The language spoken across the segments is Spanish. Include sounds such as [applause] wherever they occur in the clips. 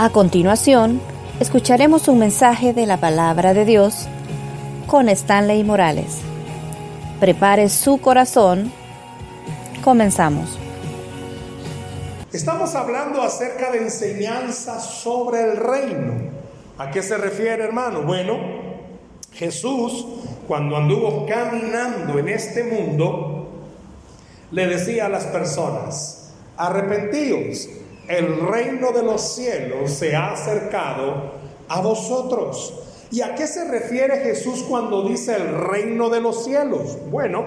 A continuación, escucharemos un mensaje de la palabra de Dios con Stanley Morales. Prepare su corazón. Comenzamos. Estamos hablando acerca de enseñanza sobre el reino. ¿A qué se refiere, hermano? Bueno, Jesús, cuando anduvo caminando en este mundo, le decía a las personas, arrepentíos, el reino de los cielos se ha acercado a vosotros. ¿Y a qué se refiere Jesús cuando dice el reino de los cielos? Bueno,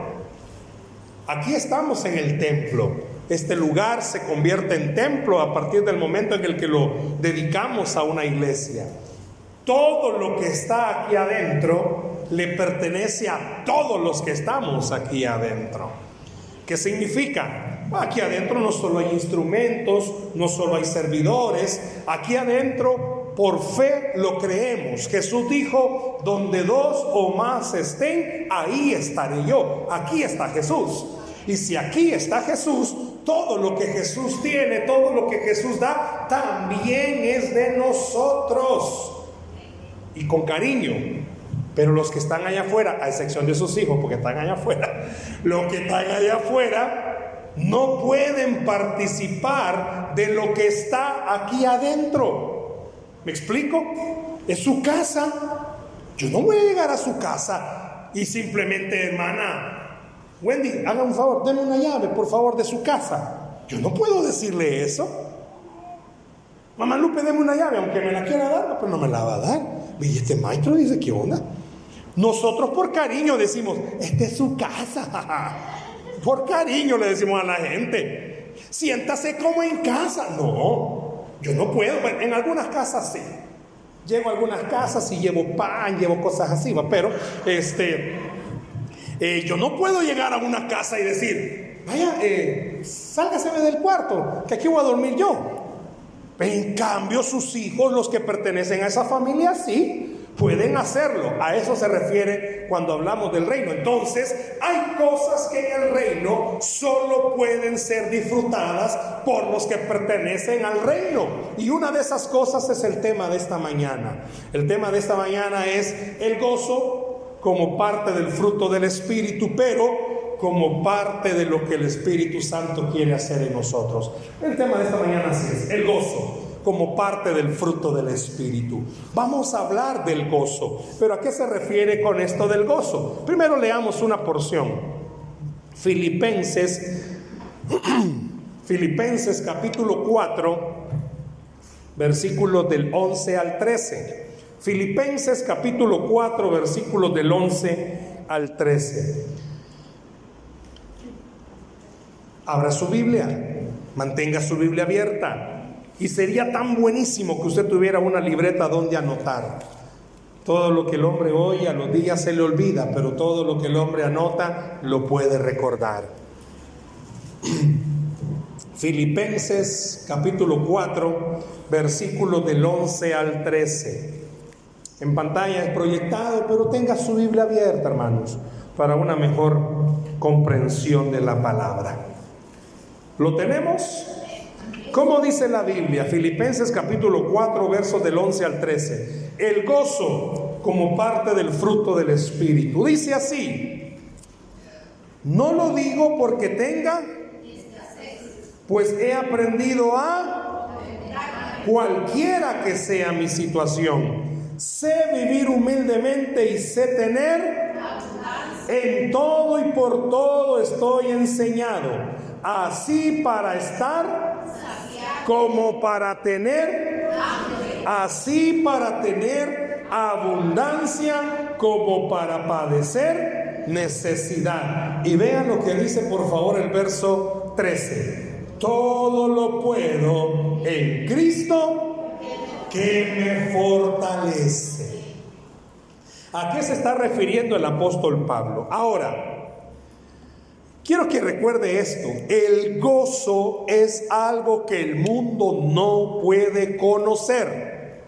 aquí estamos en el templo. Este lugar se convierte en templo a partir del momento en el que lo dedicamos a una iglesia. Todo lo que está aquí adentro le pertenece a todos los que estamos aquí adentro. ¿Qué significa? Aquí adentro no solo hay instrumentos, no solo hay servidores, aquí adentro por fe lo creemos. Jesús dijo, donde dos o más estén, ahí estaré yo. Aquí está Jesús. Y si aquí está Jesús, todo lo que Jesús tiene, todo lo que Jesús da, también es de nosotros. Y con cariño. Pero los que están allá afuera, a excepción de sus hijos, porque están allá afuera, [laughs] los que están allá afuera, no pueden participar de lo que está aquí adentro. ¿Me explico? Es su casa. Yo no voy a llegar a su casa y simplemente, hermana, Wendy, haga un favor, denme una llave, por favor, de su casa. Yo no puedo decirle eso. Mamá Lupe, deme una llave, aunque me la quiera dar, pero no me la va a dar. Y este maestro dice, ¿qué onda? Nosotros por cariño decimos, esta es su casa. [laughs] Por cariño le decimos a la gente, siéntase como en casa. No, yo no puedo. en algunas casas sí. Llego a algunas casas y llevo pan, llevo cosas así, pero este, eh, yo no puedo llegar a una casa y decir, vaya, eh, sálgaseme del cuarto, que aquí voy a dormir yo. En cambio, sus hijos, los que pertenecen a esa familia, sí pueden hacerlo. A eso se refiere cuando hablamos del reino. Entonces, hay cosas que en el reino solo pueden ser disfrutadas por los que pertenecen al reino. Y una de esas cosas es el tema de esta mañana. El tema de esta mañana es el gozo como parte del fruto del Espíritu, pero como parte de lo que el Espíritu Santo quiere hacer en nosotros. El tema de esta mañana es el gozo como parte del fruto del Espíritu. Vamos a hablar del gozo, pero ¿a qué se refiere con esto del gozo? Primero leamos una porción. Filipenses, [clears throat] Filipenses capítulo 4, versículos del 11 al 13. Filipenses capítulo 4, versículos del 11 al 13. Abra su Biblia, mantenga su Biblia abierta. Y sería tan buenísimo que usted tuviera una libreta donde anotar. Todo lo que el hombre oye a los días se le olvida, pero todo lo que el hombre anota lo puede recordar. [clears throat] Filipenses capítulo 4, versículos del 11 al 13. En pantalla es proyectado, pero tenga su Biblia abierta, hermanos, para una mejor comprensión de la palabra. ¿Lo tenemos? ¿Cómo dice la Biblia? Filipenses capítulo 4, versos del 11 al 13. El gozo como parte del fruto del Espíritu. Dice así, no lo digo porque tenga, pues he aprendido a cualquiera que sea mi situación. Sé vivir humildemente y sé tener en todo y por todo estoy enseñado. Así para estar como para tener, así para tener abundancia como para padecer necesidad. Y vean lo que dice por favor el verso 13. Todo lo puedo en Cristo que me fortalece. ¿A qué se está refiriendo el apóstol Pablo? Ahora, Quiero que recuerde esto, el gozo es algo que el mundo no puede conocer.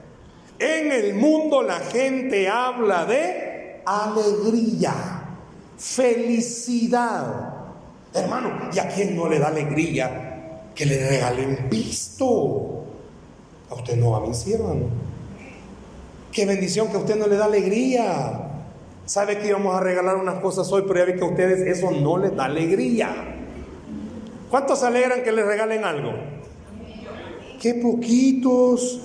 En el mundo la gente habla de alegría, felicidad. Hermano, ¿y a quién no le da alegría que le regalen pisto? A usted no va a mi hermano. Qué bendición que a usted no le da alegría. Sabe que íbamos a regalar unas cosas hoy, pero ya vi que a ustedes eso no les da alegría. ¿Cuántos se alegran que les regalen algo? Qué poquitos.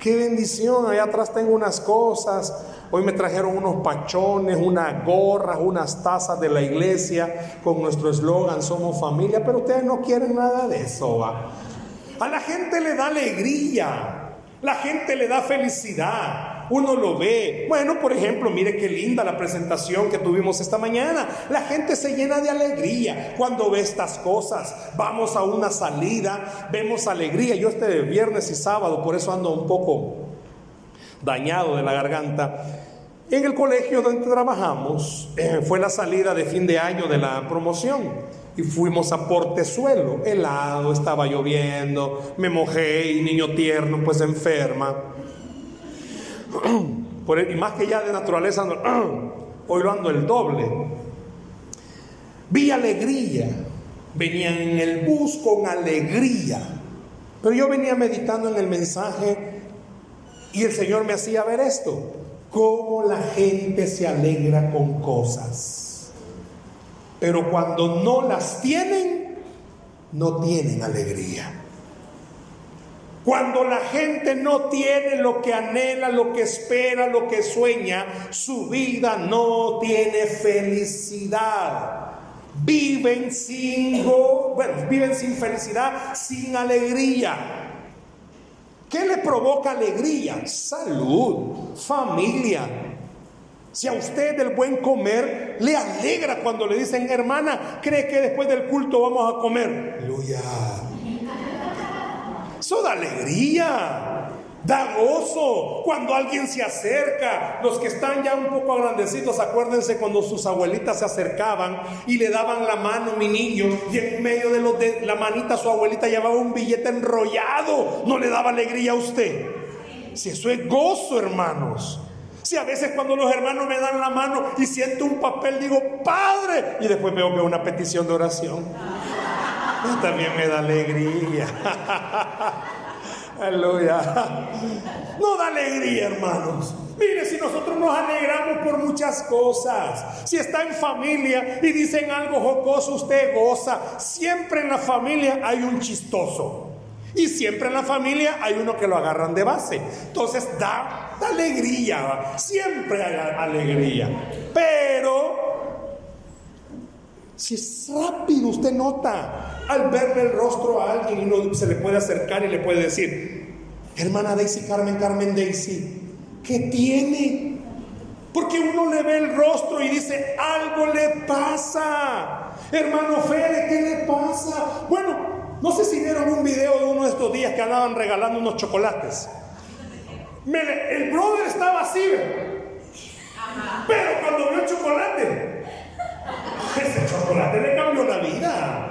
Qué bendición. Allá atrás tengo unas cosas. Hoy me trajeron unos pachones, unas gorras, unas tazas de la iglesia con nuestro eslogan Somos familia, pero ustedes no quieren nada de eso. A la gente le da alegría, la gente le da felicidad. Uno lo ve. Bueno, por ejemplo, mire qué linda la presentación que tuvimos esta mañana. La gente se llena de alegría cuando ve estas cosas. Vamos a una salida, vemos alegría. Yo este viernes y sábado, por eso ando un poco dañado de la garganta. En el colegio donde trabajamos eh, fue la salida de fin de año de la promoción y fuimos a Portezuelo, helado, estaba lloviendo, me mojé y niño tierno pues enferma. [clears throat] y más que ya de naturaleza, [clears throat] hoy lo ando el doble. Vi alegría, venían en el bus con alegría, pero yo venía meditando en el mensaje y el Señor me hacía ver esto, cómo la gente se alegra con cosas. Pero cuando no las tienen, no tienen alegría. Cuando la gente no tiene lo que anhela, lo que espera, lo que sueña, su vida no tiene felicidad. Viven sin, bueno, viven sin felicidad, sin alegría. ¿Qué le provoca alegría? Salud, familia. Si a usted el buen comer le alegra cuando le dicen, hermana, ¿cree que después del culto vamos a comer? Aleluya. Eso da alegría. Da gozo cuando alguien se acerca. Los que están ya un poco agrandecidos, acuérdense cuando sus abuelitas se acercaban y le daban la mano, mi niño, y en medio de, los de la manita su abuelita llevaba un billete enrollado. No le daba alegría a usted. Si eso es gozo, hermanos. Si a veces cuando los hermanos me dan la mano y siento un papel, digo, Padre, y después veo que una petición de oración. También me da alegría. [laughs] Aleluya. No da alegría, hermanos. Mire, si nosotros nos alegramos por muchas cosas, si está en familia y dicen algo jocoso, usted goza. Siempre en la familia hay un chistoso. Y siempre en la familia hay uno que lo agarran de base. Entonces da, da alegría, siempre hay alegría. Pero si es rápido, usted nota al verle el rostro a alguien y uno se le puede acercar y le puede decir, hermana Daisy, Carmen, Carmen Daisy, ¿qué tiene? Porque uno le ve el rostro y dice, algo le pasa. Hermano Fede, ¿qué le pasa? Bueno, no sé si vieron un video de uno de estos días que andaban regalando unos chocolates. el brother estaba así, pero cuando vio el chocolate, ese chocolate le cambió la vida.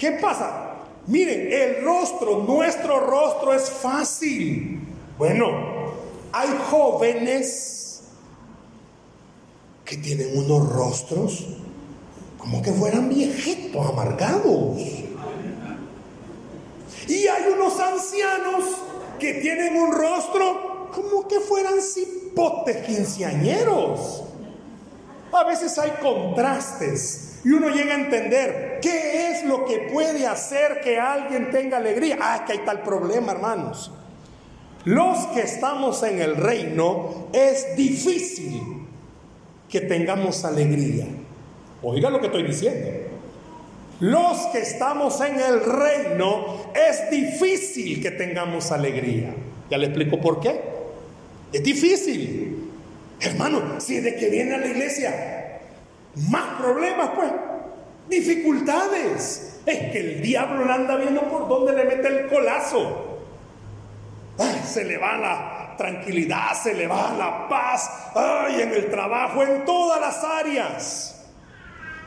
¿Qué pasa? Miren, el rostro, nuestro rostro es fácil. Bueno, hay jóvenes que tienen unos rostros como que fueran viejitos, amargados. Y hay unos ancianos que tienen un rostro como que fueran cipotes quinceañeros. A veces hay contrastes. Y uno llega a entender qué es lo que puede hacer que alguien tenga alegría. Ah, que hay tal problema, hermanos. Los que estamos en el reino es difícil que tengamos alegría. Oiga lo que estoy diciendo. Los que estamos en el reino es difícil que tengamos alegría. Ya le explico por qué. Es difícil. Hermano, si de que viene a la iglesia más problemas, pues. Dificultades. Es que el diablo anda viendo por dónde le mete el colazo. se le va la tranquilidad, se le va la paz. Ay, en el trabajo, en todas las áreas.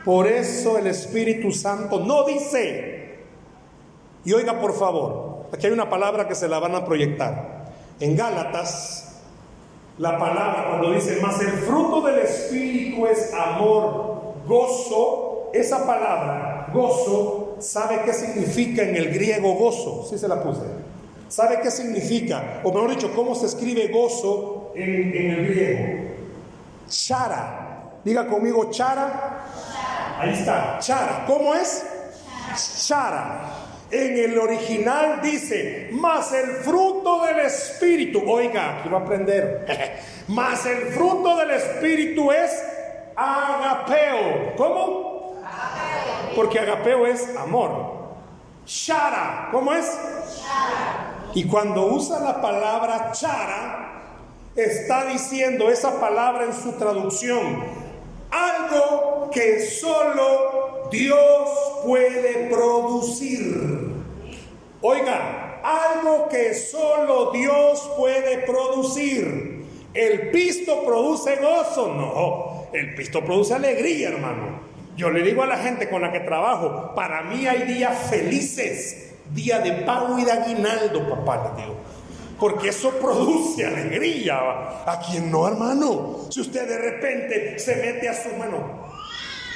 Por eso el Espíritu Santo no dice. Y oiga, por favor, aquí hay una palabra que se la van a proyectar. En Gálatas la palabra cuando dice, más el fruto del Espíritu es amor, gozo, esa palabra, gozo, ¿sabe qué significa en el griego gozo? Sí se la puse. ¿Sabe qué significa? O mejor dicho, ¿cómo se escribe gozo en, el griego? Chara. Diga conmigo, chara. Ahí está, chara. ¿Cómo es? Chara. En el original dice, más el fruto del Espíritu. Oiga, quiero aprender. [laughs] más el fruto del Espíritu es agapeo. ¿Cómo? Porque agapeo es amor. Shara, ¿cómo es? Y cuando usa la palabra chara, está diciendo esa palabra en su traducción, algo que solo Dios puede producir. Oiga, algo que solo Dios puede producir. ¿El pisto produce gozo? No, el pisto produce alegría, hermano. Yo le digo a la gente con la que trabajo, para mí hay días felices día de pago y de aguinaldo, papá, le digo. Porque eso produce alegría. A quien no, hermano. Si usted de repente se mete a su mano,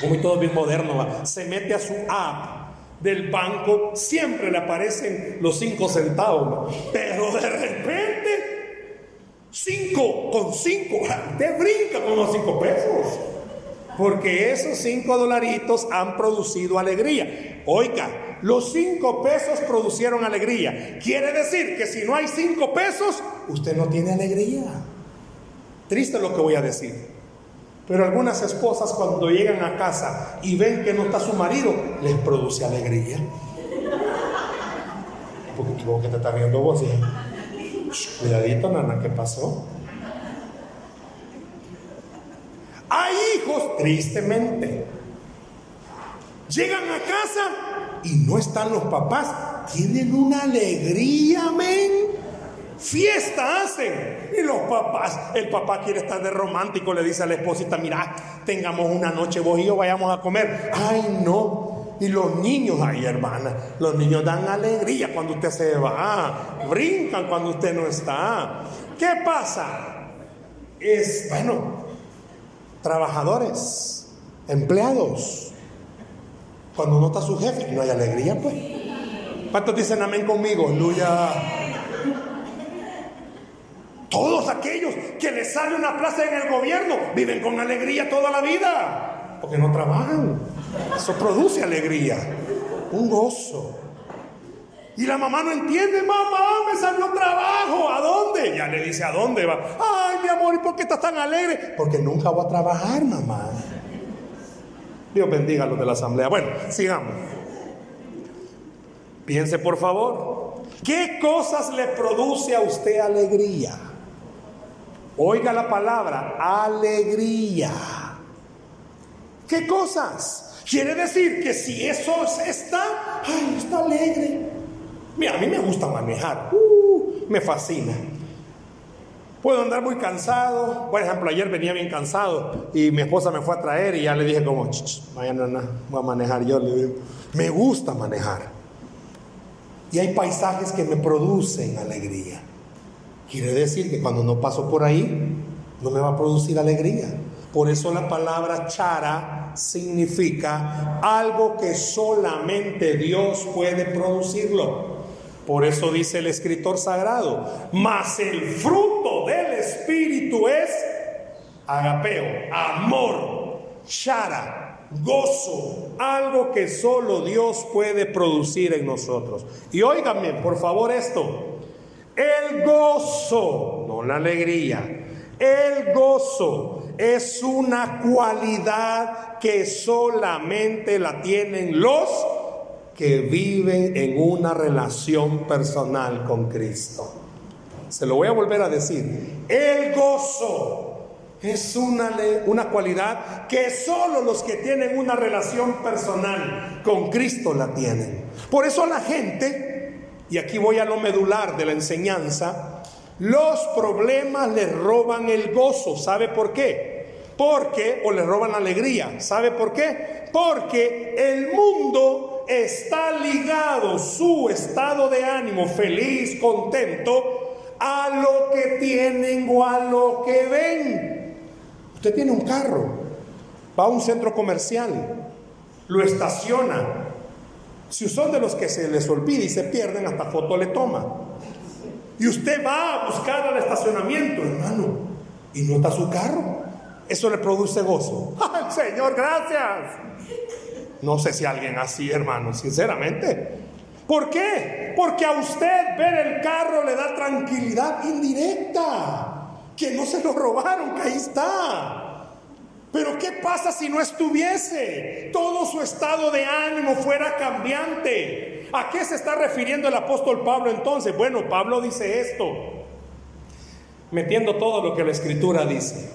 como y todo bien moderno, se mete a su app del banco, siempre le aparecen los cinco centavos. Pero de repente, cinco con cinco, te brinca con los cinco pesos. Porque esos cinco dolaritos han producido alegría. Oiga, los cinco pesos producieron alegría. Quiere decir que si no hay cinco pesos, usted no tiene alegría. Triste lo que voy a decir. Pero algunas esposas cuando llegan a casa y ven que no está su marido, les produce alegría. Porque vos que te estás riendo vos, cuidadito, nana, ¿qué pasó? Hay hijos, tristemente, llegan a casa y no están los papás, tienen una alegría, amén. Fiesta hacen. Y los papás, el papá quiere estar de romántico, le dice a la esposita, mira, tengamos una noche vos y yo vayamos a comer. Ay, no. Y los niños, ay hermana, los niños dan alegría cuando usted se va, brincan cuando usted no está. ¿Qué pasa? Es, bueno, trabajadores, empleados, cuando no está su jefe, no hay alegría, pues. ¿Cuántos dicen amén conmigo? Aleluya. Todos aquellos que les sale una plaza en el gobierno viven con alegría toda la vida, porque no trabajan. Eso produce alegría, un gozo. Y la mamá no entiende, mamá, me salió trabajo, ¿a dónde? Ya le dice, ¿a dónde va? Ay, mi amor, ¿y por qué estás tan alegre? Porque nunca voy a trabajar, mamá. Dios bendiga a los de la asamblea. Bueno, sigamos. Piense por favor, ¿qué cosas le produce a usted alegría? Oiga la palabra, alegría. ¿Qué cosas? Quiere decir que si eso está, ay, está alegre. Mira, a mí me gusta manejar, uh, me fascina. Puedo andar muy cansado. Por ejemplo, ayer venía bien cansado y mi esposa me fue a traer y ya le dije como, mañana voy a manejar yo. Le digo, me gusta manejar. Y hay paisajes que me producen alegría. Quiere decir que cuando no paso por ahí, no me va a producir alegría. Por eso la palabra chara significa algo que solamente Dios puede producirlo. Por eso dice el escritor sagrado, mas el fruto del Espíritu es agapeo, amor, chara, gozo, algo que solo Dios puede producir en nosotros. Y óigame, por favor, esto, el gozo, no la alegría, el gozo es una cualidad que solamente la tienen los que viven en una relación personal con Cristo. Se lo voy a volver a decir. El gozo es una, una cualidad que solo los que tienen una relación personal con Cristo la tienen. Por eso la gente, y aquí voy a lo medular de la enseñanza, los problemas les roban el gozo. ¿Sabe por qué? Porque, o les roban la alegría. ¿Sabe por qué? Porque el mundo está ligado su estado de ánimo feliz, contento, a lo que tienen o a lo que ven. Usted tiene un carro, va a un centro comercial, lo estaciona. Si son de los que se les olvida y se pierden, hasta foto le toma. Y usted va a buscar al estacionamiento, hermano, y no está su carro. Eso le produce gozo. [laughs] ¡Ay, Señor, gracias! No sé si alguien así, hermano, sinceramente. ¿Por qué? Porque a usted ver el carro le da tranquilidad indirecta. Que no se lo robaron, que ahí está. Pero ¿qué pasa si no estuviese? Todo su estado de ánimo fuera cambiante. ¿A qué se está refiriendo el apóstol Pablo entonces? Bueno, Pablo dice esto, metiendo todo lo que la escritura dice.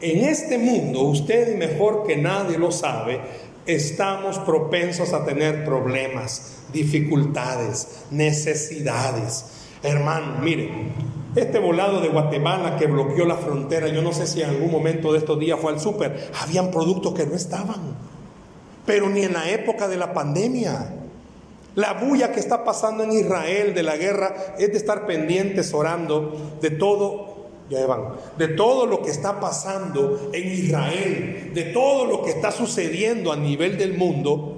En este mundo, usted mejor que nadie lo sabe, estamos propensos a tener problemas, dificultades, necesidades. Hermano, mire, este volado de Guatemala que bloqueó la frontera, yo no sé si en algún momento de estos días fue al súper, habían productos que no estaban, pero ni en la época de la pandemia. La bulla que está pasando en Israel de la guerra es de estar pendientes orando de todo, ya van, de todo lo que está pasando en Israel, de todo lo que está sucediendo a nivel del mundo,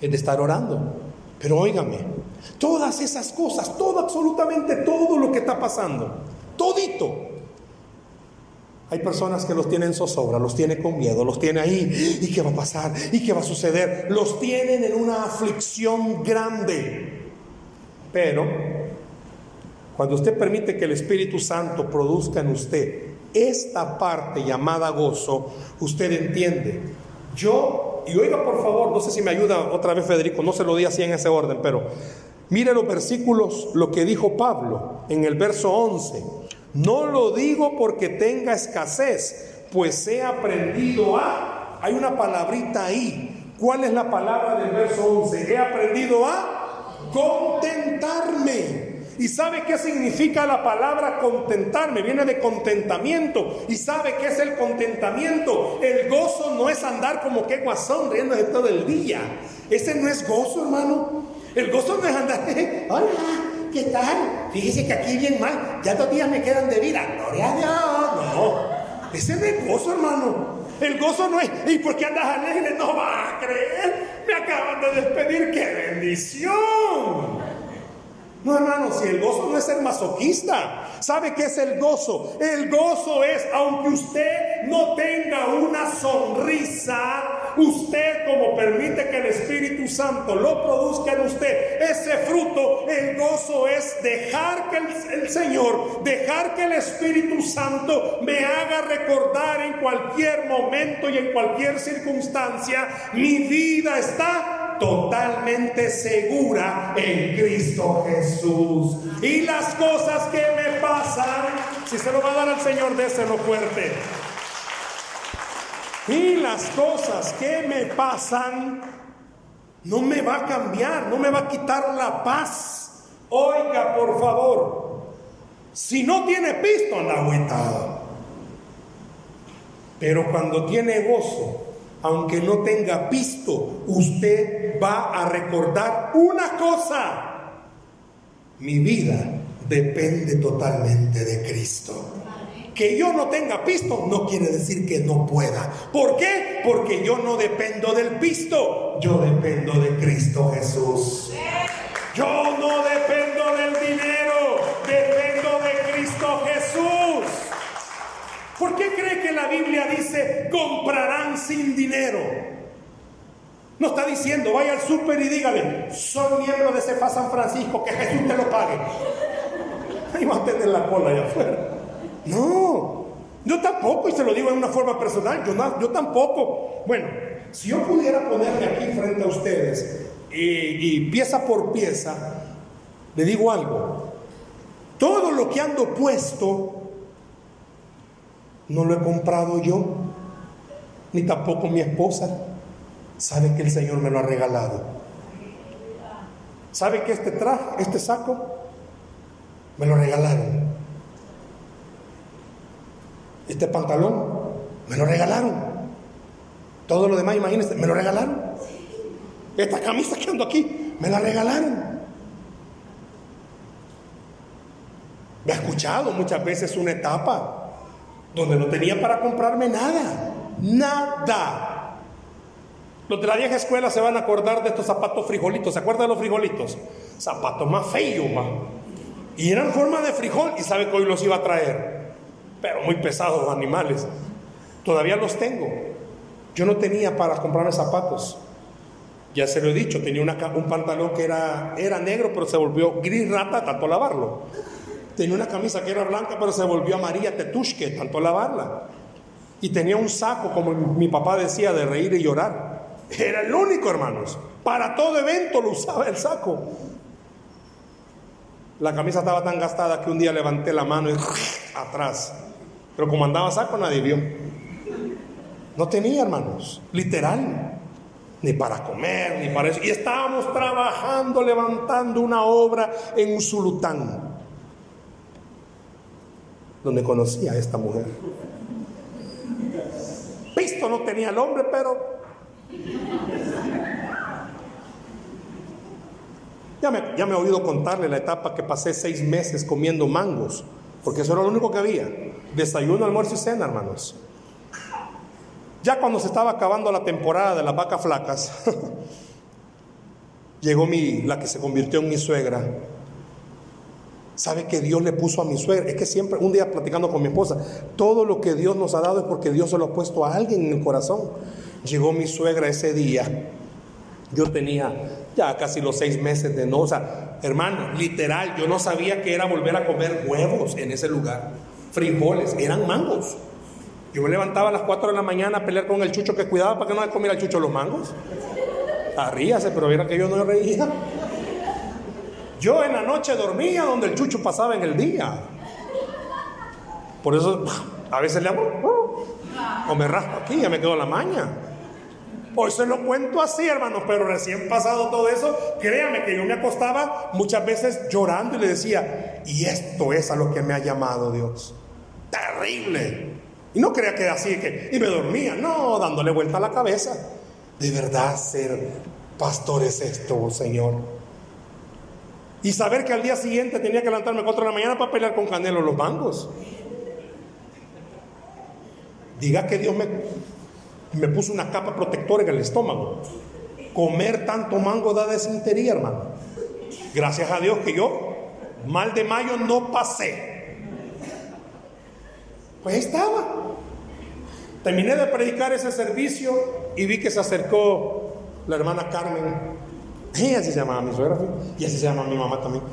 de estar orando. Pero óigame, todas esas cosas, todo, absolutamente todo lo que está pasando, todito. Hay personas que los tienen zozobra, los tiene con miedo, los tiene ahí. ¿Y qué va a pasar? ¿Y qué va a suceder? Los tienen en una aflicción grande. Pero cuando usted permite que el Espíritu Santo produzca en usted esta parte llamada gozo, usted entiende. Yo, y oiga por favor, no sé si me ayuda otra vez Federico, no se lo di así en ese orden, pero Mire los versículos, lo que dijo Pablo en el verso 11. No lo digo porque tenga escasez, pues he aprendido a... Hay una palabrita ahí. ¿Cuál es la palabra del verso 11? He aprendido a contentarme. ¿Y sabe qué significa la palabra contentarme? Viene de contentamiento. ¿Y sabe qué es el contentamiento? El gozo no es andar como que guasón riéndose todo el día. Ese no es gozo, hermano. El gozo no es andar, [laughs] hola, ¿qué tal? Fíjese que aquí bien mal, ya dos días me quedan de vida, gloria a Dios. No, ese no es gozo, hermano. El gozo no es, ¿y por qué andas alegre? No va a creer, me acaban de despedir, qué bendición. No, hermano, si el gozo no es ser masoquista, ¿sabe qué es el gozo? El gozo es, aunque usted no tenga una sonrisa, usted como permite que el Espíritu Santo lo produzca en usted, ese fruto, el gozo es dejar que el, el Señor, dejar que el Espíritu Santo me haga recordar en cualquier momento y en cualquier circunstancia, mi vida está totalmente segura en Cristo Jesús. Y las cosas que me pasan, si se lo va a dar al Señor, déselo fuerte. Y las cosas que me pasan no me va a cambiar, no me va a quitar la paz. Oiga, por favor, si no tiene pisto, anda agüitado. Pero cuando tiene gozo, aunque no tenga pisto, usted va a recordar una cosa. Mi vida depende totalmente de Cristo. Que yo no tenga pisto no quiere decir que no pueda. ¿Por qué? Porque yo no dependo del pisto, yo dependo de Cristo Jesús. Yo no dependo del dinero, cree que la Biblia dice comprarán sin dinero? No está diciendo, vaya al súper y dígale, soy miembro de Cefa San Francisco, que Jesús te lo pague. [laughs] Ahí va a tener la cola allá afuera. No, yo tampoco, y se lo digo en una forma personal, yo, yo tampoco. Bueno, si yo pudiera ponerme aquí frente a ustedes y, y pieza por pieza, le digo algo, todo lo que ando puesto, no lo he comprado yo, ni tampoco mi esposa. Sabe que el Señor me lo ha regalado. ¿Sabe que este traje, este saco, me lo regalaron? Este pantalón, me lo regalaron. Todo lo demás, imagínense, me lo regalaron. Esta camisa que ando aquí, me la regalaron. Me ha escuchado muchas veces una etapa donde no tenía para comprarme nada. Nada. Los de la vieja escuela se van a acordar de estos zapatos frijolitos. ¿Se acuerdan de los frijolitos? Zapatos más feos, más. Y eran forma de frijol y sabe que hoy los iba a traer. Pero muy pesados animales. Todavía los tengo. Yo no tenía para comprarme zapatos. Ya se lo he dicho, tenía un pantalón que era, era negro, pero se volvió gris rata tanto lavarlo. Tenía una camisa que era blanca, pero se volvió amarilla tetushke tanto lavarla. Y tenía un saco, como mi papá decía, de reír y llorar. Era el único, hermanos. Para todo evento lo usaba el saco. La camisa estaba tan gastada que un día levanté la mano y [laughs] atrás. Pero como andaba saco, nadie vio. No tenía, hermanos, literal, ni para comer, ni para eso. Y estábamos trabajando, levantando una obra en Usulután, donde conocí a esta mujer. Visto no tenía el hombre, pero ya me, ya me he oído contarle la etapa que pasé seis meses comiendo mangos, porque eso era lo único que había. Desayuno, almuerzo y cena, hermanos. Ya cuando se estaba acabando la temporada de las vacas flacas, [laughs] llegó mi, la que se convirtió en mi suegra. ¿Sabe que Dios le puso a mi suegra? Es que siempre, un día platicando con mi esposa, todo lo que Dios nos ha dado es porque Dios se lo ha puesto a alguien en el corazón. Llegó mi suegra ese día. Yo tenía ya casi los seis meses de no, o sea, hermano, literal, yo no sabía que era volver a comer huevos en ese lugar. Frijoles, eran mangos. Yo me levantaba a las 4 de la mañana a pelear con el chucho que cuidaba para que no le comiera el chucho los mangos. Arríase, pero era que yo no reía. Yo en la noche dormía donde el chucho pasaba en el día. Por eso a veces le hago o me raspo aquí, ya me quedo la maña. Hoy se lo cuento así, hermanos, pero recién pasado todo eso, créame que yo me acostaba muchas veces llorando y le decía, y esto es a lo que me ha llamado Dios. Terrible. Y no crea que así, que, y me dormía, no, dándole vuelta a la cabeza. De verdad ser pastor es esto, Señor. Y saber que al día siguiente tenía que levantarme a 4 de la mañana para pelear con Canelo los mangos. Diga que Dios me, me puso una capa protectora en el estómago. Comer tanto mango da desintería, hermano. Gracias a Dios que yo, mal de mayo, no pasé. Pues estaba. Terminé de predicar ese servicio y vi que se acercó la hermana Carmen. Ella se llamaba mi suegra y así se llama mi mamá también.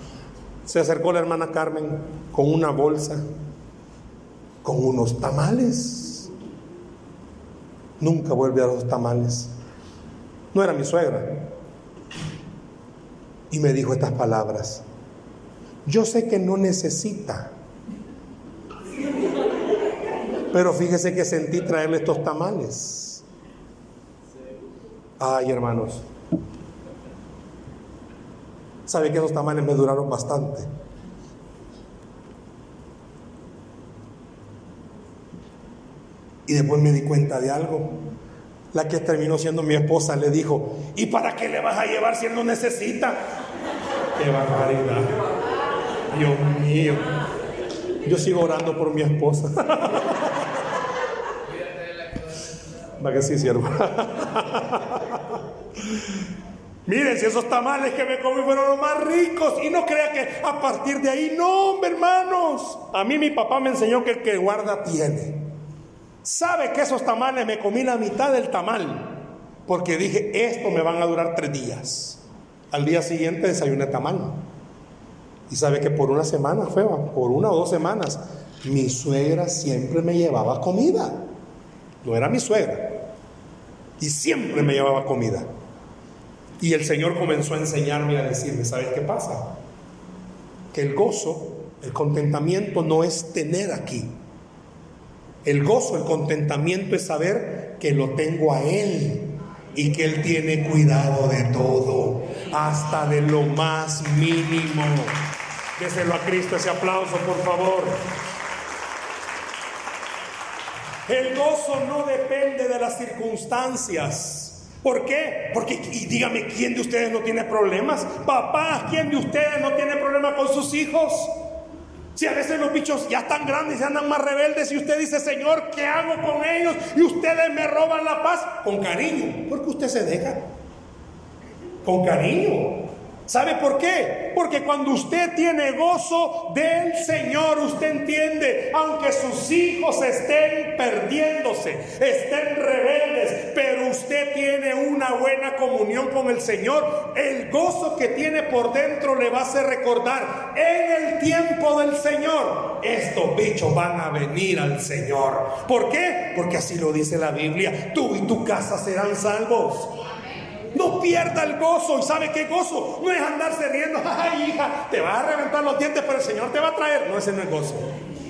Se acercó la hermana Carmen con una bolsa, con unos tamales. Nunca vuelve a los tamales. No era mi suegra. Y me dijo estas palabras. Yo sé que no necesita pero fíjese que sentí traerle estos tamales. Ay, hermanos. Sabe que esos tamales me duraron bastante. Y después me di cuenta de algo. La que terminó siendo mi esposa le dijo, ¿y para qué le vas a llevar si él no necesita? ¡Qué barbaridad! Dios mío. Yo sigo orando por mi esposa. [laughs] Va que sí, siervo. [laughs] Miren, si esos tamales que me comí fueron los más ricos. Y no crea que a partir de ahí, no, hermanos. A mí mi papá me enseñó que el que guarda tiene. ¿Sabe que esos tamales me comí la mitad del tamal? Porque dije, esto me van a durar tres días. Al día siguiente desayuné tamal. Y sabe que por una semana fue, por una o dos semanas, mi suegra siempre me llevaba comida. No era mi suegra. Y siempre me llevaba comida. Y el Señor comenzó a enseñarme a decirme, ¿sabes qué pasa? Que el gozo, el contentamiento no es tener aquí. El gozo, el contentamiento es saber que lo tengo a Él y que Él tiene cuidado de todo, hasta de lo más mínimo. Déselo a Cristo ese aplauso, por favor. El gozo no depende de las circunstancias. ¿Por qué? Porque, y dígame, ¿quién de ustedes no tiene problemas? Papá, ¿quién de ustedes no tiene problemas con sus hijos? Si a veces los bichos ya están grandes y andan más rebeldes y usted dice, Señor, ¿qué hago con ellos? Y ustedes me roban la paz con cariño, porque usted se deja. Con cariño. ¿Sabe por qué? Porque cuando usted tiene gozo del Señor, usted entiende, aunque sus hijos estén perdiéndose, estén rebeldes, pero usted tiene una buena comunión con el Señor, el gozo que tiene por dentro le va a hacer recordar en el tiempo del Señor, estos bichos van a venir al Señor. ¿Por qué? Porque así lo dice la Biblia, tú y tu casa serán salvos. No pierda el gozo. ¿Y sabe qué gozo? No es andarse riendo. [laughs] Ay, hija, te va a reventar los dientes, pero el Señor te va a traer. No, ese no es gozo.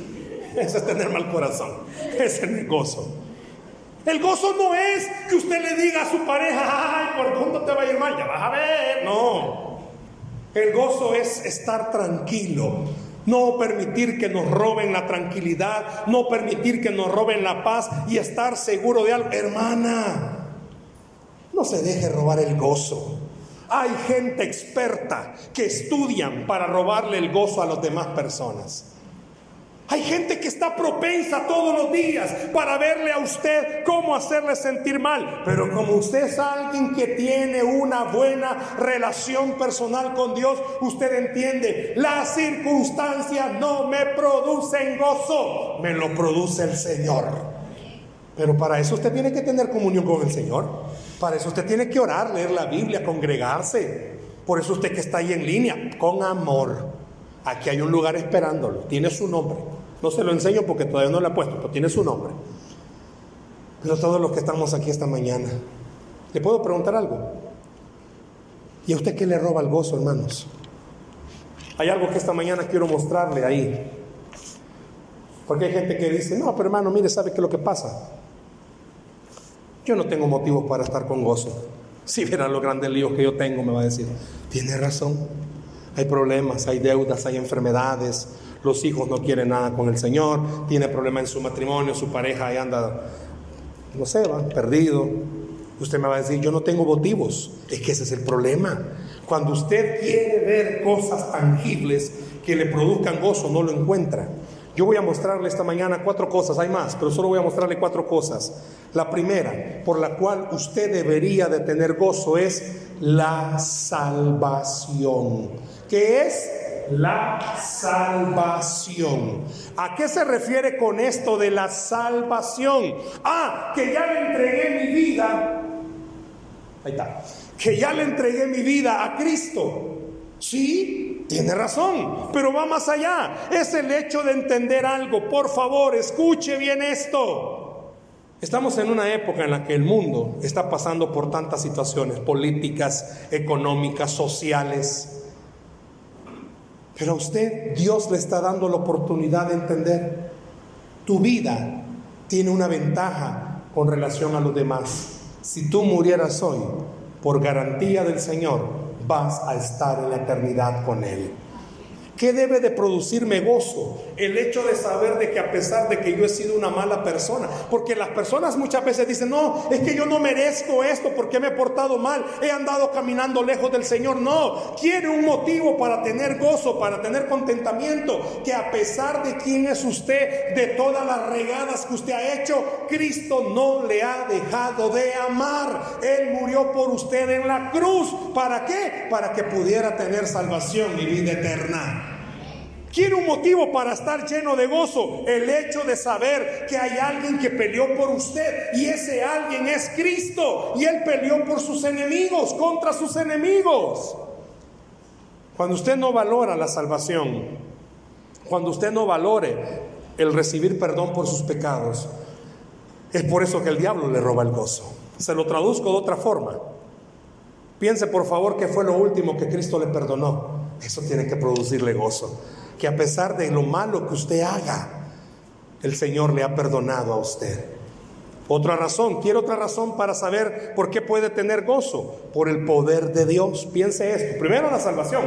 [laughs] Eso es tener mal corazón. Ese no es gozo. El gozo no es que usted le diga a su pareja, ay, por dónde te va a ir mal, ya vas a ver. No. El gozo es estar tranquilo. No permitir que nos roben la tranquilidad, no permitir que nos roben la paz y estar seguro de algo. Hermana, no se deje robar el gozo. Hay gente experta que estudian para robarle el gozo a las demás personas. Hay gente que está propensa todos los días para verle a usted cómo hacerle sentir mal. Pero como usted es alguien que tiene una buena relación personal con Dios, usted entiende, las circunstancias no me producen gozo, me lo produce el Señor. Pero para eso usted tiene que tener comunión con el Señor. Para eso usted tiene que orar, leer la Biblia, congregarse. Por eso usted que está ahí en línea, con amor. Aquí hay un lugar esperándolo, tiene su nombre. No se lo enseño porque todavía no lo he puesto, pero tiene su nombre. Pero todos los que estamos aquí esta mañana, ¿le puedo preguntar algo? ¿Y a usted qué le roba el gozo, hermanos? Hay algo que esta mañana quiero mostrarle ahí. Porque hay gente que dice, no, pero hermano, mire, ¿sabe qué es lo que pasa? Yo no tengo motivos para estar con gozo. Si vieran los grandes líos que yo tengo, me va a decir, tiene razón. Hay problemas, hay deudas, hay enfermedades, los hijos no quieren nada con el Señor, tiene problemas en su matrimonio, su pareja ahí anda, no sé, va, perdido. Usted me va a decir, yo no tengo motivos. Es que ese es el problema. Cuando usted quiere ver cosas tangibles que le produzcan gozo, no lo encuentra. Yo voy a mostrarle esta mañana cuatro cosas, hay más, pero solo voy a mostrarle cuatro cosas. La primera, por la cual usted debería de tener gozo, es la salvación. ¿Qué es? La salvación. ¿A qué se refiere con esto de la salvación? Ah, que ya le entregué mi vida. Ahí está. Que ya le entregué mi vida a Cristo. Sí, tiene razón, pero va más allá. Es el hecho de entender algo. Por favor, escuche bien esto. Estamos en una época en la que el mundo está pasando por tantas situaciones políticas, económicas, sociales. Pero a usted Dios le está dando la oportunidad de entender. Tu vida tiene una ventaja con relación a los demás. Si tú murieras hoy, por garantía del Señor, vas a estar en la eternidad con Él. ¿Qué debe de producirme gozo? El hecho de saber de que a pesar de que yo he sido una mala persona, porque las personas muchas veces dicen, no, es que yo no merezco esto porque me he portado mal, he andado caminando lejos del Señor. No, quiere un motivo para tener gozo, para tener contentamiento, que a pesar de quién es usted, de todas las regadas que usted ha hecho, Cristo no le ha dejado de amar. Él murió por usted en la cruz. ¿Para qué? Para que pudiera tener salvación y vida eterna. Quiere un motivo para estar lleno de gozo, el hecho de saber que hay alguien que peleó por usted y ese alguien es Cristo y él peleó por sus enemigos, contra sus enemigos. Cuando usted no valora la salvación, cuando usted no valore el recibir perdón por sus pecados, es por eso que el diablo le roba el gozo. Se lo traduzco de otra forma. Piense por favor que fue lo último que Cristo le perdonó. Eso tiene que producirle gozo que a pesar de lo malo que usted haga, el Señor le ha perdonado a usted. Otra razón, quiero otra razón para saber por qué puede tener gozo, por el poder de Dios. Piense esto, primero la salvación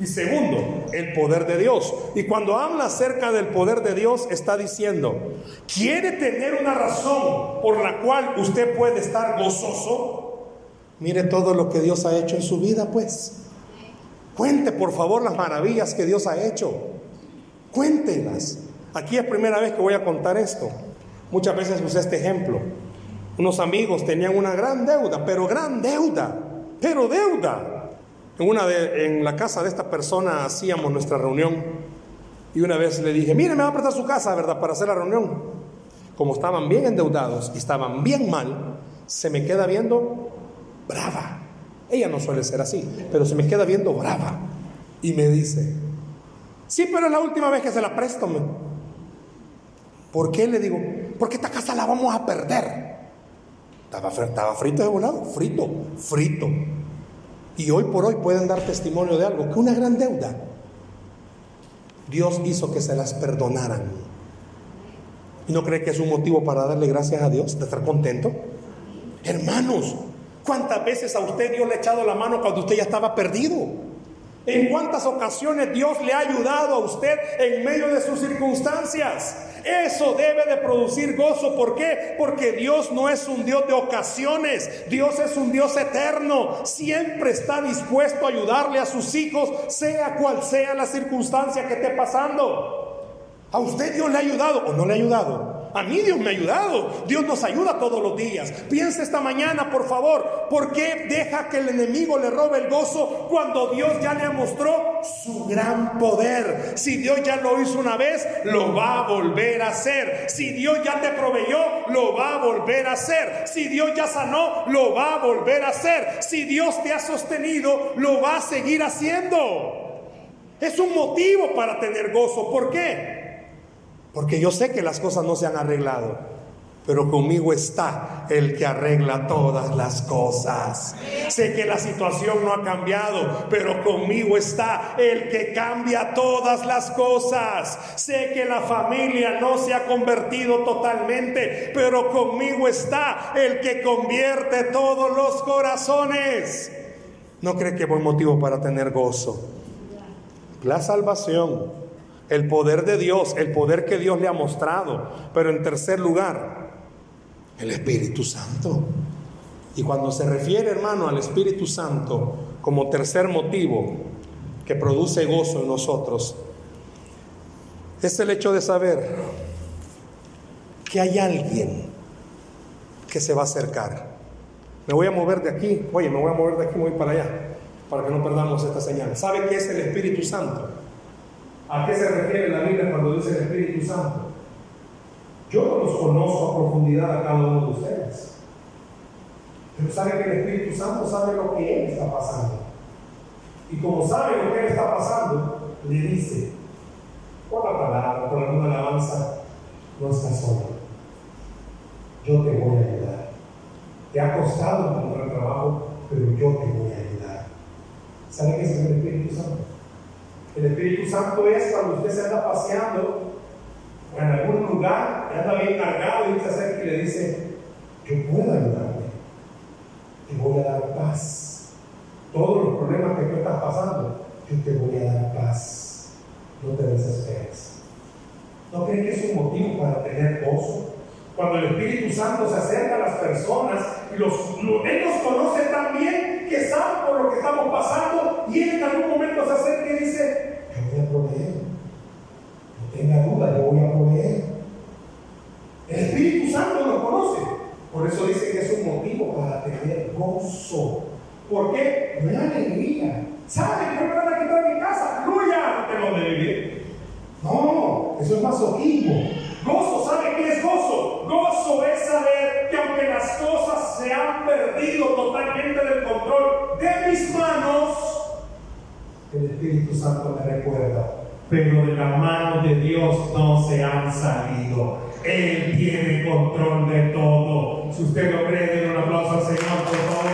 y segundo, el poder de Dios. Y cuando habla acerca del poder de Dios, está diciendo, ¿quiere tener una razón por la cual usted puede estar gozoso? Mire todo lo que Dios ha hecho en su vida, pues. Cuente por favor las maravillas que Dios ha hecho. Cuéntelas. Aquí es primera vez que voy a contar esto. Muchas veces usé este ejemplo. Unos amigos tenían una gran deuda, pero gran deuda, pero deuda. En, una de, en la casa de esta persona hacíamos nuestra reunión y una vez le dije, mire, me va a prestar su casa, ¿verdad? Para hacer la reunión. Como estaban bien endeudados y estaban bien mal, se me queda viendo brava. Ella no suele ser así, pero se me queda viendo brava. Y me dice, sí, pero es la última vez que se la presto. ¿Por qué? Le digo, porque esta casa la vamos a perder. Estaba, estaba frito de volado, frito, frito. Y hoy por hoy pueden dar testimonio de algo, que una gran deuda. Dios hizo que se las perdonaran. ¿Y no cree que es un motivo para darle gracias a Dios, de estar contento? Hermanos, ¿cuántas veces a usted Dios le ha echado la mano cuando usted ya estaba perdido? ¿En cuántas ocasiones Dios le ha ayudado a usted en medio de sus circunstancias? Eso debe de producir gozo. ¿Por qué? Porque Dios no es un Dios de ocasiones. Dios es un Dios eterno. Siempre está dispuesto a ayudarle a sus hijos, sea cual sea la circunstancia que esté pasando. ¿A usted Dios le ha ayudado o no le ha ayudado? A mí Dios me ha ayudado. Dios nos ayuda todos los días. Piensa esta mañana, por favor, ¿por qué deja que el enemigo le robe el gozo cuando Dios ya le mostró su gran poder? Si Dios ya lo hizo una vez, lo va a volver a hacer. Si Dios ya te proveyó, lo va a volver a hacer. Si Dios ya sanó, lo va a volver a hacer. Si Dios te ha sostenido, lo va a seguir haciendo. Es un motivo para tener gozo. ¿Por qué? Porque yo sé que las cosas no se han arreglado, pero conmigo está el que arregla todas las cosas. Sé que la situación no ha cambiado, pero conmigo está el que cambia todas las cosas. Sé que la familia no se ha convertido totalmente, pero conmigo está el que convierte todos los corazones. ¿No cree que buen motivo para tener gozo? La salvación el poder de Dios, el poder que Dios le ha mostrado. Pero en tercer lugar, el Espíritu Santo. Y cuando se refiere, hermano, al Espíritu Santo como tercer motivo que produce gozo en nosotros, es el hecho de saber que hay alguien que se va a acercar. Me voy a mover de aquí, oye, me voy a mover de aquí, voy para allá, para que no perdamos esta señal. ¿Sabe qué es el Espíritu Santo? ¿A qué se refiere la Biblia cuando dice el Espíritu Santo? Yo no los conozco a profundidad a cada uno de ustedes. Pero sabe que el Espíritu Santo sabe lo que Él está pasando. Y como sabe lo que Él está pasando, le dice, por la palabra, por alguna alabanza, no estás solo. Yo te voy a ayudar. Te ha costado encontrar trabajo, pero yo te voy a ayudar. ¿Sabe qué es el Espíritu Santo? El Espíritu Santo es cuando usted se anda paseando en algún lugar, anda bien cargado y se acerca y le dice, yo puedo ayudarte, te voy a dar paz. Todos los problemas que tú estás pasando, yo te voy a dar paz. No te desesperes. ¿No creen que es un motivo para tener gozo? Cuando el Espíritu Santo se acerca a las personas y los, Él nos conoce tan bien que sabe por lo que estamos pasando y Él en algún momento se acerca y dice, yo voy a proveer. No tenga duda, yo voy a proveer. El Espíritu Santo nos conoce. Por eso dice que es un motivo para tener gozo. ¿Por qué? No hay alegría. ¿Sabe que me van a quitar mi casa? ¡Fluya! No tengo vivir. No, eso es masoquismo. Gozo, ¿sabe qué es gozo? Gozo es saber que aunque las cosas se han perdido totalmente del control de mis manos, el Espíritu Santo me recuerda, pero de la mano de Dios no se han salido. Él tiene control de todo. Si usted lo cree, denle un aplauso al Señor, por favor,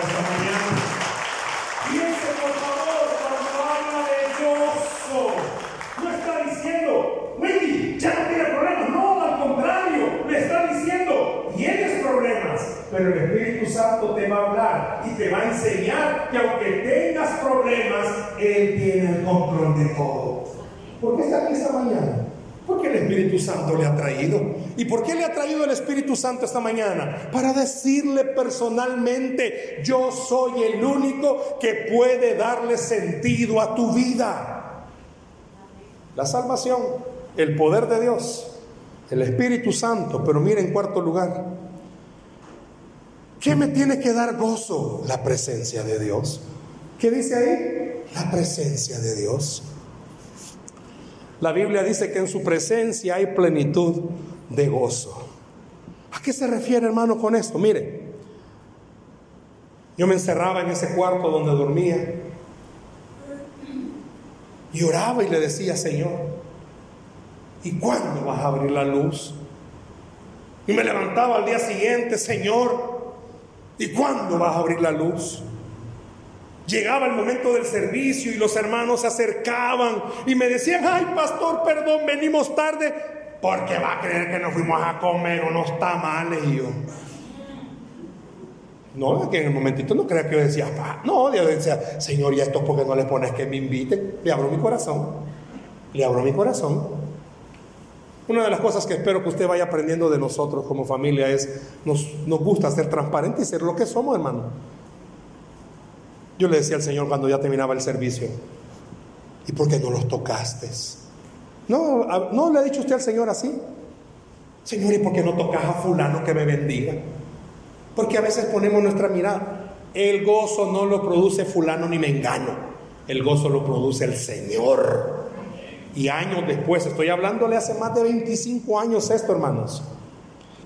y te va a enseñar que aunque tengas problemas, Él tiene el control de todo. ¿Por qué está aquí esta mañana? Porque el Espíritu Santo le ha traído. ¿Y por qué le ha traído el Espíritu Santo esta mañana? Para decirle personalmente, yo soy el único que puede darle sentido a tu vida. La salvación, el poder de Dios, el Espíritu Santo, pero mire en cuarto lugar, ¿qué me tiene que dar gozo? La presencia de Dios. ¿Qué dice ahí? La presencia de Dios. La Biblia dice que en su presencia hay plenitud de gozo. ¿A qué se refiere, hermano, con esto? Mire, yo me encerraba en ese cuarto donde dormía y oraba y le decía, Señor, ¿y cuándo vas a abrir la luz? Y me levantaba al día siguiente, Señor, ¿y cuándo vas a abrir la luz? Llegaba el momento del servicio y los hermanos se acercaban y me decían, ay pastor, perdón, venimos tarde, porque va a creer que nos fuimos a comer unos tamales y yo. No, que en el momentito no crea que yo decía, no, yo decía, Señor, ¿y esto porque no le pones que me inviten? Le abro mi corazón, le abro mi corazón. Una de las cosas que espero que usted vaya aprendiendo de nosotros como familia es, nos, nos gusta ser transparentes y ser lo que somos, hermano. Yo le decía al Señor cuando ya terminaba el servicio, ¿y por qué no los tocaste? No, no le ha dicho usted al Señor así. Señor, ¿y por qué no tocas a fulano que me bendiga? Porque a veces ponemos nuestra mirada. El gozo no lo produce fulano ni mengano. El gozo lo produce el Señor. Y años después, estoy hablándole hace más de 25 años esto, hermanos.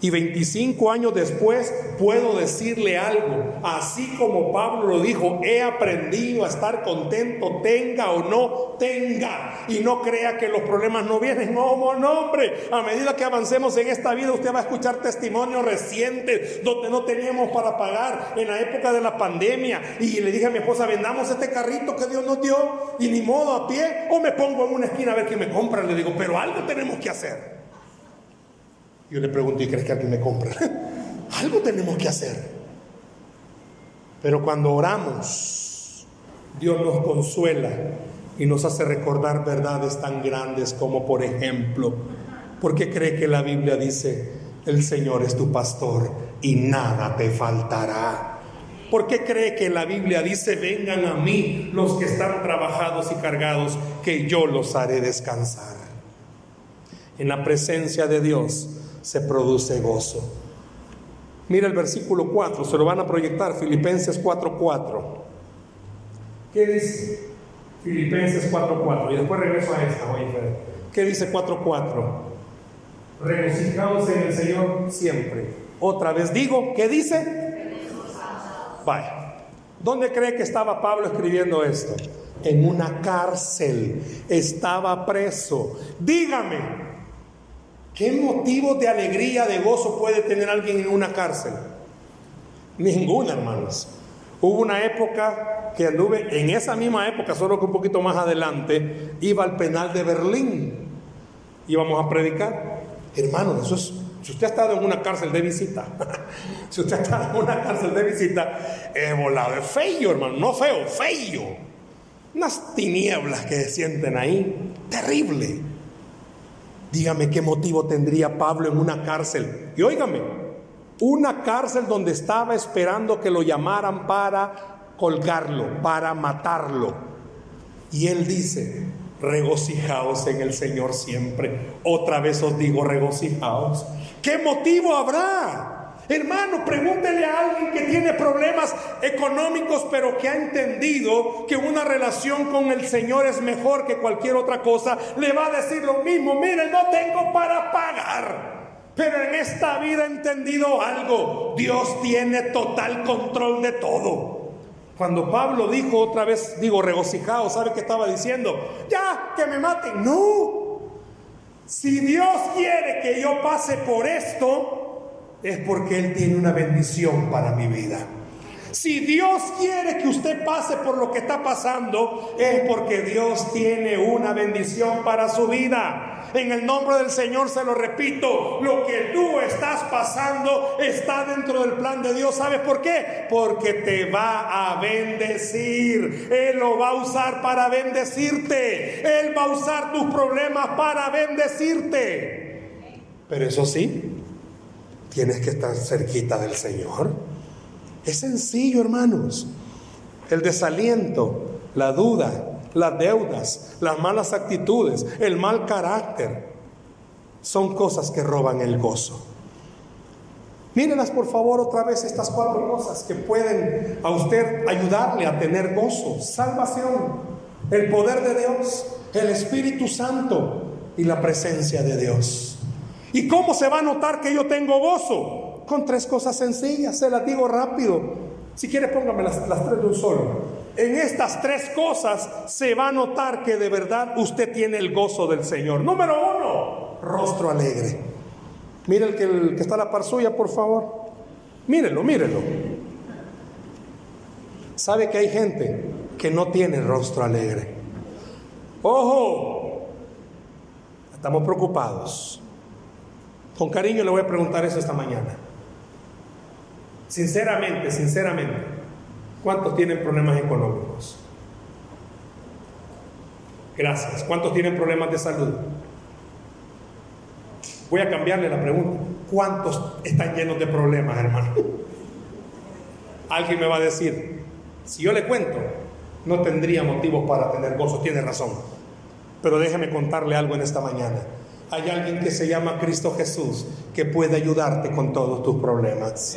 Y 25 años después puedo decirle algo, así como Pablo lo dijo, he aprendido a estar contento, tenga o no tenga, y no crea que los problemas no vienen, no, no hombre, a medida que avancemos en esta vida usted va a escuchar testimonios recientes donde no teníamos para pagar en la época de la pandemia, y le dije a mi esposa, vendamos este carrito que Dios nos dio, y ni modo a pie, o me pongo en una esquina a ver quién me compra, le digo, pero algo tenemos que hacer. Yo le pregunto, ¿y crees que alguien me compra? [laughs] Algo tenemos que hacer. Pero cuando oramos, Dios nos consuela y nos hace recordar verdades tan grandes como, por ejemplo, ¿por qué cree que la Biblia dice, el Señor es tu pastor y nada te faltará? ¿Por qué cree que la Biblia dice, vengan a mí los que están trabajados y cargados, que yo los haré descansar? En la presencia de Dios se produce gozo. Mira el versículo 4, se lo van a proyectar, Filipenses 4:4. ¿Qué dice? Filipenses 4:4. Y después regreso a esta, oye, ¿Qué dice 4:4? Regocijados en el Señor siempre. Otra vez digo, ¿qué dice? Vaya. ¿Dónde cree que estaba Pablo escribiendo esto? En una cárcel. Estaba preso. Dígame, ¿Qué motivo de alegría, de gozo puede tener alguien en una cárcel? Ninguna, hermanos. Hubo una época que anduve, en esa misma época, solo que un poquito más adelante, iba al penal de Berlín. Íbamos a predicar. Hermanos, si usted ha estado en una cárcel de visita, [laughs] si usted ha estado en una cárcel de visita, es volado, es feo, hermano, no feo, feo. Unas tinieblas que se sienten ahí, terrible. Dígame qué motivo tendría Pablo en una cárcel. Y óigame, una cárcel donde estaba esperando que lo llamaran para colgarlo, para matarlo. Y él dice, regocijaos en el Señor siempre. Otra vez os digo, regocijaos. ¿Qué motivo habrá? Hermano, pregúntele a alguien que tiene problemas económicos, pero que ha entendido que una relación con el Señor es mejor que cualquier otra cosa, le va a decir lo mismo, mire, no tengo para pagar. Pero en esta vida he entendido algo, Dios tiene total control de todo. Cuando Pablo dijo otra vez, digo, regocijado, ¿sabe qué estaba diciendo? Ya, que me maten. No. Si Dios quiere que yo pase por esto, es porque Él tiene una bendición para mi vida. Si Dios quiere que usted pase por lo que está pasando, es porque Dios tiene una bendición para su vida. En el nombre del Señor se lo repito, lo que tú estás pasando está dentro del plan de Dios. ¿Sabes por qué? Porque te va a bendecir. Él lo va a usar para bendecirte. Él va a usar tus problemas para bendecirte. Pero eso sí, tienes que estar cerquita del Señor. Es sencillo, hermanos. El desaliento, la duda, las deudas, las malas actitudes, el mal carácter, son cosas que roban el gozo. Mírenlas por favor otra vez estas cuatro cosas que pueden a usted ayudarle a tener gozo. Salvación. el poder de Dios, el Espíritu Santo y la presencia de Dios. ¿Y cómo se va a notar que yo tengo gozo? Con tres cosas sencillas, se las digo rápido. Si quiere póngame las, tres de un solo. En estas tres cosas se va a notar que de verdad usted tiene el gozo del Señor. Número uno, rostro alegre. Mire el que, el que está a la par suya, por favor. Mírelo, mírelo. ¿Sabe que hay gente que no tiene rostro alegre? ¡Ojo! Estamos preocupados. Con cariño le voy a preguntar eso esta mañana. Sinceramente, sinceramente, ¿cuántos tienen problemas económicos? Gracias. ¿Cuántos tienen problemas de salud? Voy a cambiarle la pregunta. ¿Cuántos están llenos de problemas, hermano? [laughs] Alguien me va a decir, si yo le cuento, no tendría motivos para tener gozo, tiene razón. Pero déjeme contarle algo en esta mañana. Hay alguien que se llama Cristo Jesús que puede ayudarte con todos tus problemas.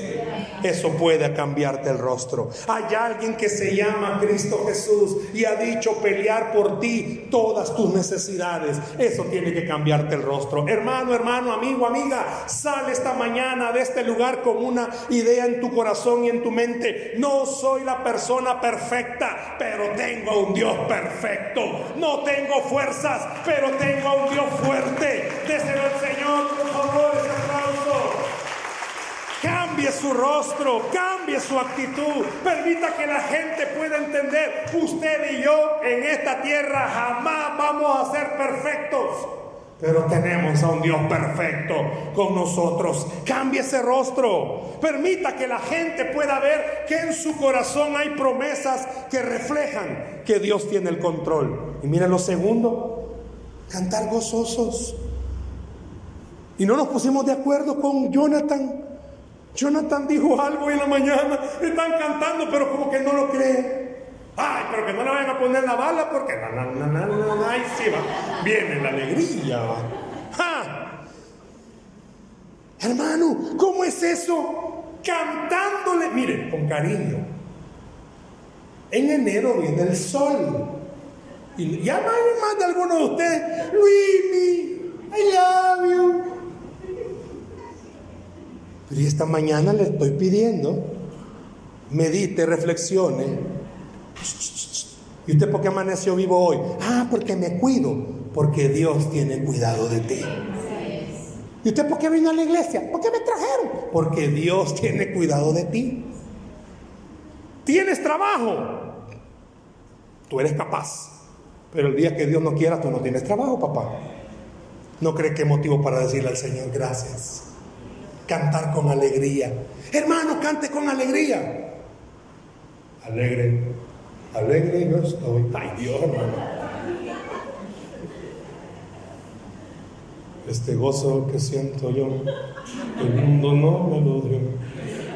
Eso puede cambiarte el rostro. Hay alguien que se llama Cristo Jesús y ha dicho pelear por ti todas tus necesidades. Eso tiene que cambiarte el rostro. Hermano, hermano, amigo, amiga, sale esta mañana de este lugar con una idea en tu corazón y en tu mente. No soy la persona perfecta, pero tengo un Dios perfecto. No tengo fuerzas, pero tengo un Dios fuerte. Déselo al Señor, por favor. Cambie su rostro, cambie su actitud. Permita que la gente pueda entender. Usted y yo en esta tierra jamás vamos a ser perfectos. Pero tenemos a un Dios perfecto con nosotros. Cambie ese rostro. Permita que la gente pueda ver que en su corazón hay promesas que reflejan que Dios tiene el control. Y mira lo segundo, cantar gozosos. Y no nos pusimos de acuerdo con Jonathan. Jonathan dijo algo en la mañana, están cantando, pero como que no lo cree. Ay, pero que no le vayan a poner la bala porque na, na, na, na, ahí sí va. Viene la alegría. ¡Ja! Hermano, ¿cómo es eso? Cantándole, mire, con cariño. En enero viene el sol. Y ya más de alguno de ustedes. Luimi, I love you. Pero esta mañana le estoy pidiendo, medite, reflexione. ¿Y usted por qué amaneció vivo hoy? Ah, porque me cuido, porque Dios tiene cuidado de ti. ¿Y usted por qué vino a la iglesia? ¿Por qué me trajeron? Porque Dios tiene cuidado de ti. ¿Tienes trabajo? Tú eres capaz. Pero el día que Dios no quiera, tú no tienes trabajo, papá. ¿No cree que motivo para decirle al Señor gracias? Cantar con alegría. Hermano, cante con alegría. Alegre, alegre yo estoy. Ay Dios, hermano. Este gozo que siento yo, el mundo no me lo dio.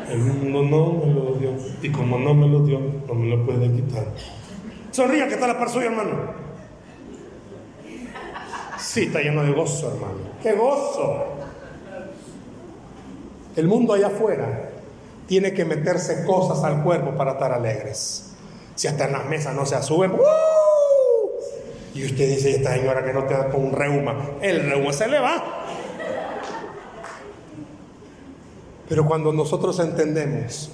El mundo no me lo dio. Y como no me lo dio, no me lo puede quitar. Sonría que está la par suya, hermano. Sí, está lleno de gozo, hermano. ¡Qué gozo! El mundo allá afuera tiene que meterse cosas al cuerpo para estar alegres. Si hasta en las mesas no se suben, y usted dice, esta señora que no te da con un reuma, el reuma se le va. Pero cuando nosotros entendemos,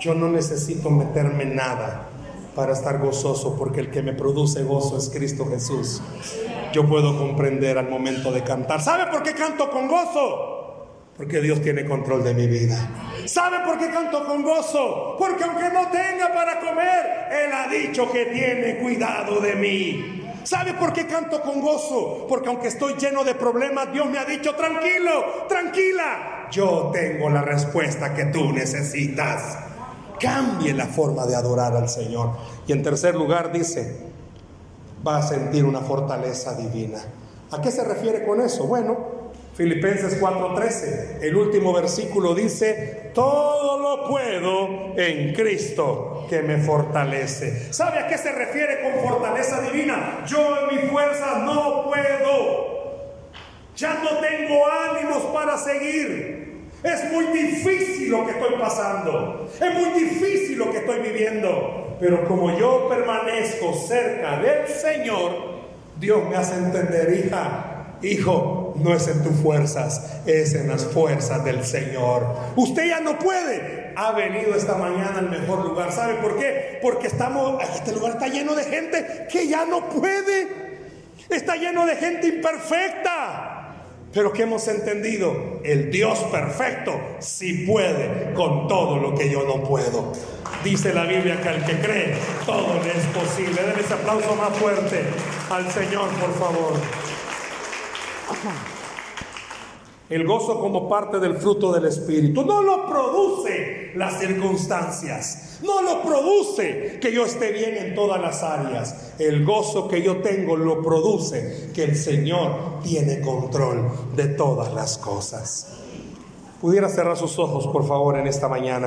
yo no necesito meterme nada para estar gozoso, porque el que me produce gozo es Cristo Jesús. Yo puedo comprender al momento de cantar. ¿Sabe por qué canto con gozo? Porque Dios tiene control de mi vida. ¿Sabe por qué canto con gozo? Porque aunque no tenga para comer, Él ha dicho que tiene cuidado de mí. ¿Sabe por qué canto con gozo? Porque aunque estoy lleno de problemas, Dios me ha dicho, tranquilo, tranquila, yo tengo la respuesta que tú necesitas. Cambie la forma de adorar al Señor. Y en tercer lugar dice, va a sentir una fortaleza divina. ¿A qué se refiere con eso? Bueno, Filipenses 4:13, el último versículo dice, todo lo puedo en Cristo que me fortalece. ¿Sabe a qué se refiere con fortaleza divina? Yo en mi fuerza no puedo. Ya no tengo ánimos para seguir. Es muy difícil lo que estoy pasando. Es muy difícil lo que estoy viviendo. Pero como yo permanezco cerca del Señor, Dios me hace entender, hija, hijo, no es en tus fuerzas, es en las fuerzas del Señor. Usted ya no puede. Ha venido esta mañana al mejor lugar. ¿Sabe por qué? Porque estamos, este lugar está lleno de gente que ya no puede. Está lleno de gente imperfecta. Pero que hemos entendido, el Dios perfecto sí puede con todo lo que yo no puedo. Dice la Biblia que al que cree, todo le es posible. Den ese aplauso más fuerte al Señor, por favor. El gozo como parte del fruto del Espíritu. No lo produce las circunstancias. No lo produce que yo esté bien en todas las áreas. El gozo que yo tengo lo produce que el Señor tiene control de todas las cosas. Pudiera cerrar sus ojos, por favor, en esta mañana.